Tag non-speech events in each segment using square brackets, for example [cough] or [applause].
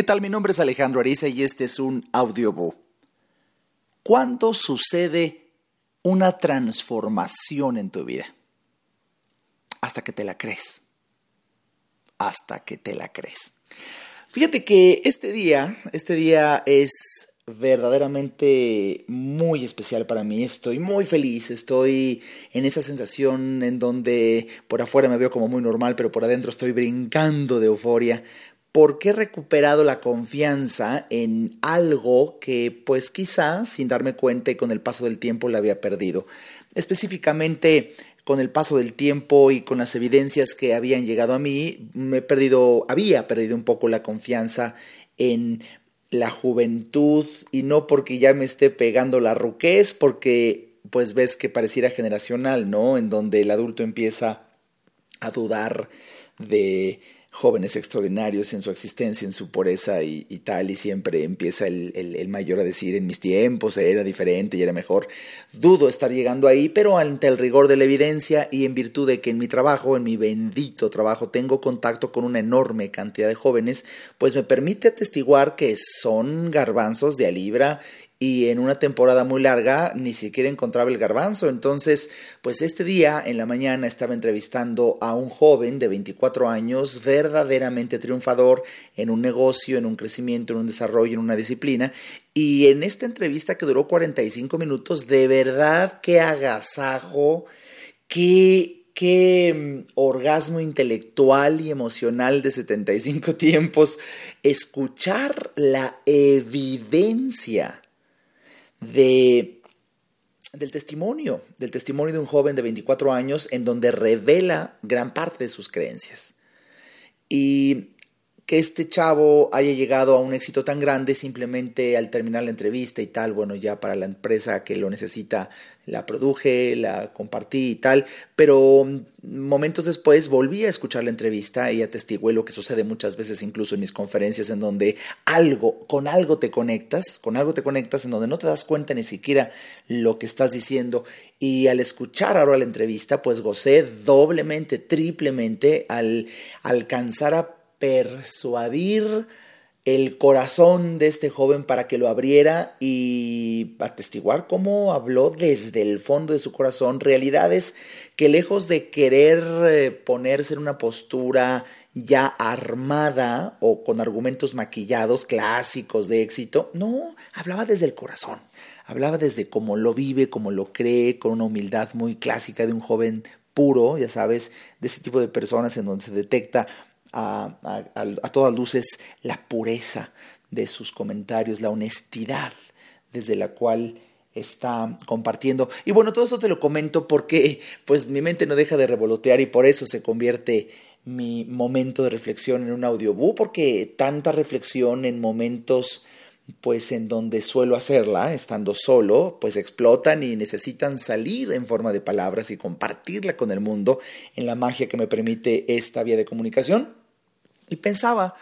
¿Qué tal? Mi nombre es Alejandro Ariza y este es un audiobook. ¿Cuándo sucede una transformación en tu vida? Hasta que te la crees. Hasta que te la crees. Fíjate que este día, este día es verdaderamente muy especial para mí. Estoy muy feliz, estoy en esa sensación en donde por afuera me veo como muy normal, pero por adentro estoy brincando de euforia porque he recuperado la confianza en algo que pues quizá sin darme cuenta y con el paso del tiempo la había perdido. Específicamente con el paso del tiempo y con las evidencias que habían llegado a mí, me he perdido, había perdido un poco la confianza en la juventud y no porque ya me esté pegando la ruquez, porque pues ves que pareciera generacional, ¿no? En donde el adulto empieza a dudar de jóvenes extraordinarios en su existencia, en su pureza y, tal, y siempre empieza el, el, mayor a decir en mis tiempos era diferente y era mejor. Dudo estar llegando ahí, pero ante el rigor de la evidencia y en virtud de que en mi trabajo, en mi bendito trabajo, tengo contacto con una enorme cantidad de jóvenes, pues me permite atestiguar que son garbanzos de a libra y en una temporada muy larga ni siquiera encontraba el garbanzo. Entonces, pues este día en la mañana estaba entrevistando a un joven de 24 años verdaderamente triunfador en un negocio, en un crecimiento, en un desarrollo, en una disciplina. Y en esta entrevista que duró 45 minutos, de verdad que agasajo, qué, qué mm, orgasmo intelectual y emocional de 75 [laughs] tiempos, escuchar la evidencia de, del testimonio, del testimonio de un joven de 24 años en donde revela gran parte de sus creencias. Y que este chavo haya llegado a un éxito tan grande simplemente al terminar la entrevista y tal, bueno, ya para la empresa que lo necesita la produje, la compartí y tal, pero mm, momentos después volví a escuchar la entrevista y atestigué lo que sucede muchas veces incluso en mis conferencias en donde algo, con algo te conectas, con algo te conectas en donde no te das cuenta ni siquiera lo que estás diciendo. Y al escuchar ahora la entrevista pues gocé doblemente, triplemente al alcanzar a persuadir el corazón de este joven para que lo abriera y atestiguar cómo habló desde el fondo de su corazón realidades que lejos de querer eh, ponerse en una postura ya armada o con argumentos maquillados clásicos de éxito, no, hablaba desde el corazón, hablaba desde cómo lo vive, cómo lo cree, con una humildad muy clásica de un joven puro, ya sabes, de ese tipo de personas en donde se detecta a, todas luces la pureza de sus comentarios, la honestidad desde la cual está compartiendo. Y bueno, todo eso te lo comento porque pues mi mente no deja de revolotear y por eso se convierte mi momento de reflexión en un audiobook, porque tanta reflexión en momentos pues en donde suelo hacerla, estando solo, pues explotan y necesitan salir en forma de palabras y compartirla con el mundo en la magia que me permite esta vía de comunicación. Y pensaba,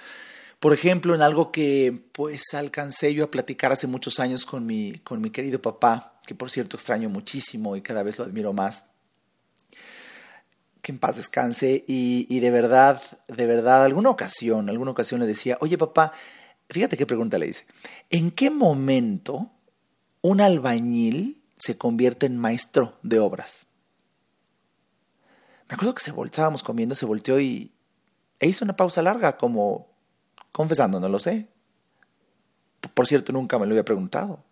por ejemplo, en algo que pues alcancé yo a platicar hace muchos años con mi, con mi querido papá, que por cierto extraño muchísimo y cada vez lo admiro más. Que en paz descanse y, y de verdad, de verdad, alguna ocasión, alguna ocasión le decía, oye papá, fíjate qué pregunta le hice, ¿en qué momento un albañil se convierte en maestro de obras? Me acuerdo que se estábamos comiendo, se volteó y, e hizo una pausa larga, como confesando, no lo sé. Por cierto, nunca me lo había preguntado.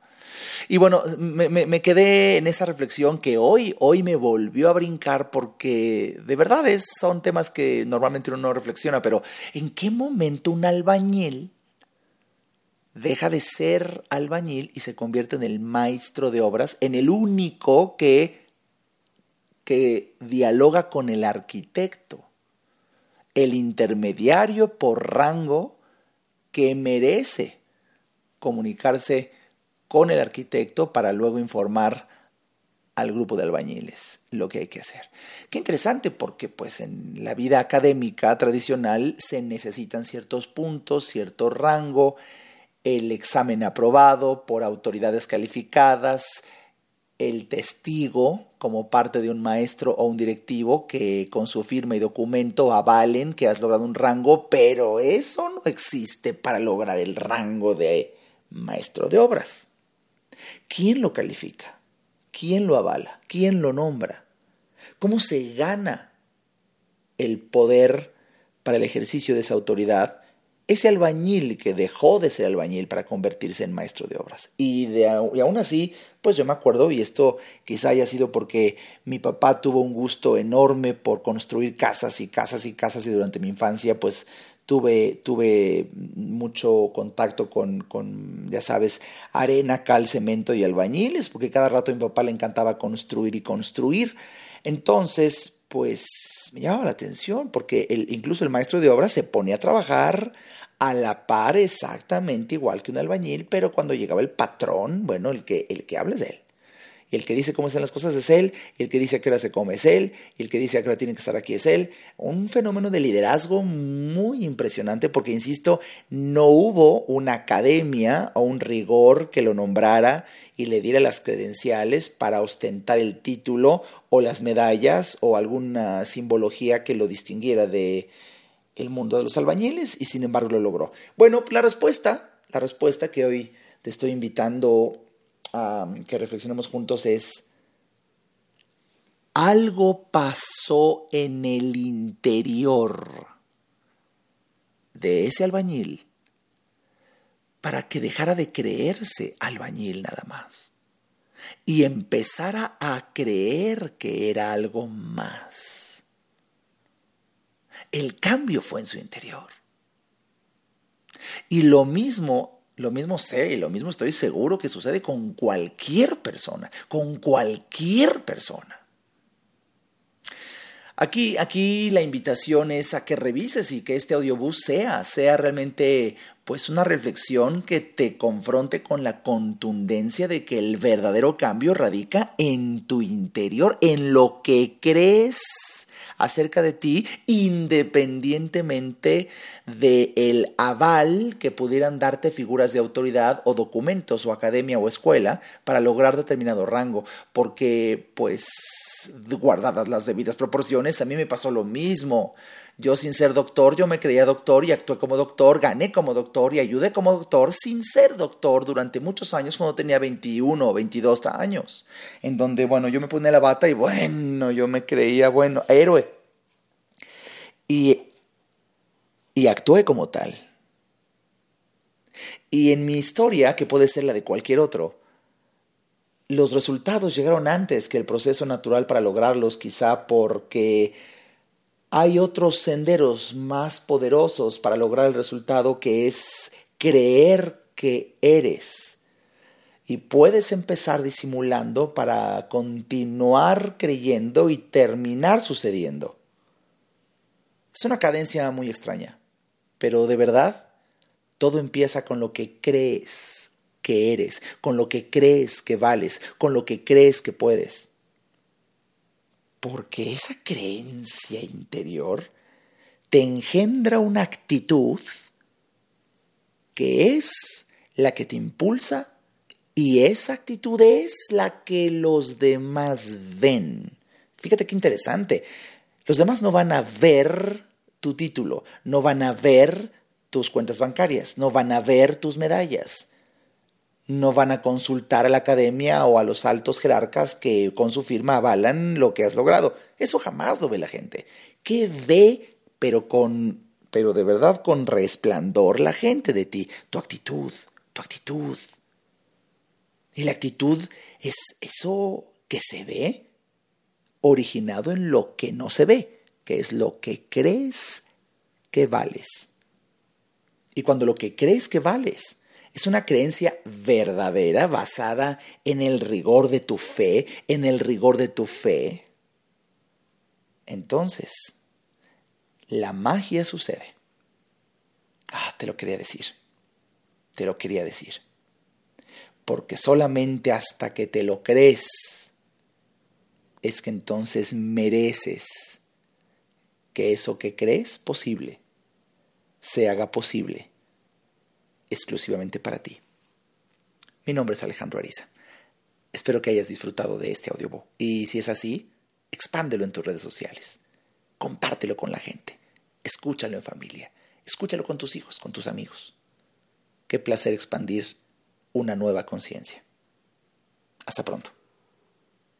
Y bueno, me, quedé en esa reflexión que hoy, hoy me volvió a brincar porque de verdad es, son temas que normalmente uno no reflexiona, pero ¿en qué momento un albañil deja de ser albañil y se convierte en el maestro de obras, en el único que, que dialoga con el arquitecto? El intermediario por rango que merece comunicarse con el arquitecto para luego informar al grupo de albañiles lo que hay que hacer. Qué interesante porque pues en la vida académica tradicional se necesitan ciertos puntos, cierto rango, el examen aprobado por autoridades calificadas, el testigo como parte de un maestro o un directivo que con su firma y documento avalen que has logrado un rango, pero eso no existe para lograr el rango de maestro de obras. ¿Quién lo califica? ¿Quién lo avala? ¿Quién lo nombra? ¿Cómo se gana el poder para el ejercicio de esa autoridad? Ese albañil que dejó de ser albañil para convertirse en maestro de obras. Y, y aún así, pues yo me acuerdo, y esto quizá haya sido porque mi papá tuvo un gusto enorme por construir casas y casas y casas, y durante mi infancia, pues tuve, tuve mucho contacto con, con, ya sabes, arena, cal, cemento y albañiles, porque cada rato a mi papá le encantaba construir y construir. Entonces, pues me llamaba la atención, porque el, incluso el maestro de obra se pone a trabajar a la par exactamente igual que un albañil, pero cuando llegaba el patrón, bueno, el que, el que habla es él. Y el que dice cómo están las cosas es él, y el que dice a qué hora se come es él, y el que dice a qué hora tiene que estar aquí es él. Un fenómeno de liderazgo muy impresionante porque, insisto, no hubo una academia o un rigor que lo nombrara y le diera las credenciales para ostentar el título o las medallas o alguna simbología que lo distinguiera de el mundo de los albañiles y sin embargo lo logró. Bueno, la respuesta, la respuesta que hoy te estoy invitando que reflexionemos juntos es, algo pasó en el interior de ese albañil para que dejara de creerse albañil nada más y empezara a creer que era algo más. El cambio fue en su interior. Y lo mismo lo mismo sé y lo mismo estoy seguro que sucede con cualquier persona, con cualquier persona. Aquí, aquí la invitación es a que revises y que este audiobús sea, sea realmente pues una reflexión que te confronte con la contundencia de que el verdadero cambio radica en tu interior, en lo que crees acerca de ti, independientemente del el aval que pudieran darte figuras de autoridad o documentos o academia o escuela para lograr determinado rango, porque pues guardadas las debidas proporciones, a mí me pasó lo mismo. Yo sin ser doctor, yo me creía doctor y actué como doctor, gané como doctor y ayudé como doctor sin ser doctor durante muchos años cuando tenía 21 o 22 años. En donde, bueno, yo me puse la bata y bueno, yo me creía, bueno, héroe. Y, y actué como tal. Y en mi historia, que puede ser la de cualquier otro, los resultados llegaron antes que el proceso natural para lograrlos, quizá porque hay otros senderos más poderosos para lograr el resultado que es creer que eres. Y puedes empezar disimulando para continuar creyendo y terminar sucediendo. Es una cadencia muy extraña, pero de verdad todo empieza con lo que crees que eres, con lo que crees que vales, con lo que crees que puedes. Porque esa creencia interior te engendra una actitud que es la que te impulsa y esa actitud es la que los demás ven. Fíjate qué interesante. Los demás no van a ver tu título, no van a ver tus cuentas bancarias, no van a ver tus medallas no van a consultar a la academia o a los altos jerarcas que con su firma avalan lo que has logrado. Eso jamás lo ve la gente. ¿Qué ve, pero con, pero de verdad con resplandor la gente de ti? Tu actitud, tu actitud. Y la actitud es eso que se ve originado en lo que no se ve, que es lo que crees que vales. Y cuando lo que crees que vales es una creencia verdadera basada en el rigor de tu fe, en el rigor de tu fe. Entonces, la magia sucede. Ah, te lo quería decir. Te lo quería decir. Porque solamente hasta que te lo crees es que entonces mereces que eso que crees posible se haga posible exclusivamente para ti. Mi nombre es Alejandro Ariza. Espero que hayas disfrutado de este audiobook. Y si es así, expándelo en tus redes sociales. Compártelo con la gente. Escúchalo en familia. Escúchalo con tus hijos, con tus amigos. Qué placer expandir una nueva conciencia. Hasta pronto.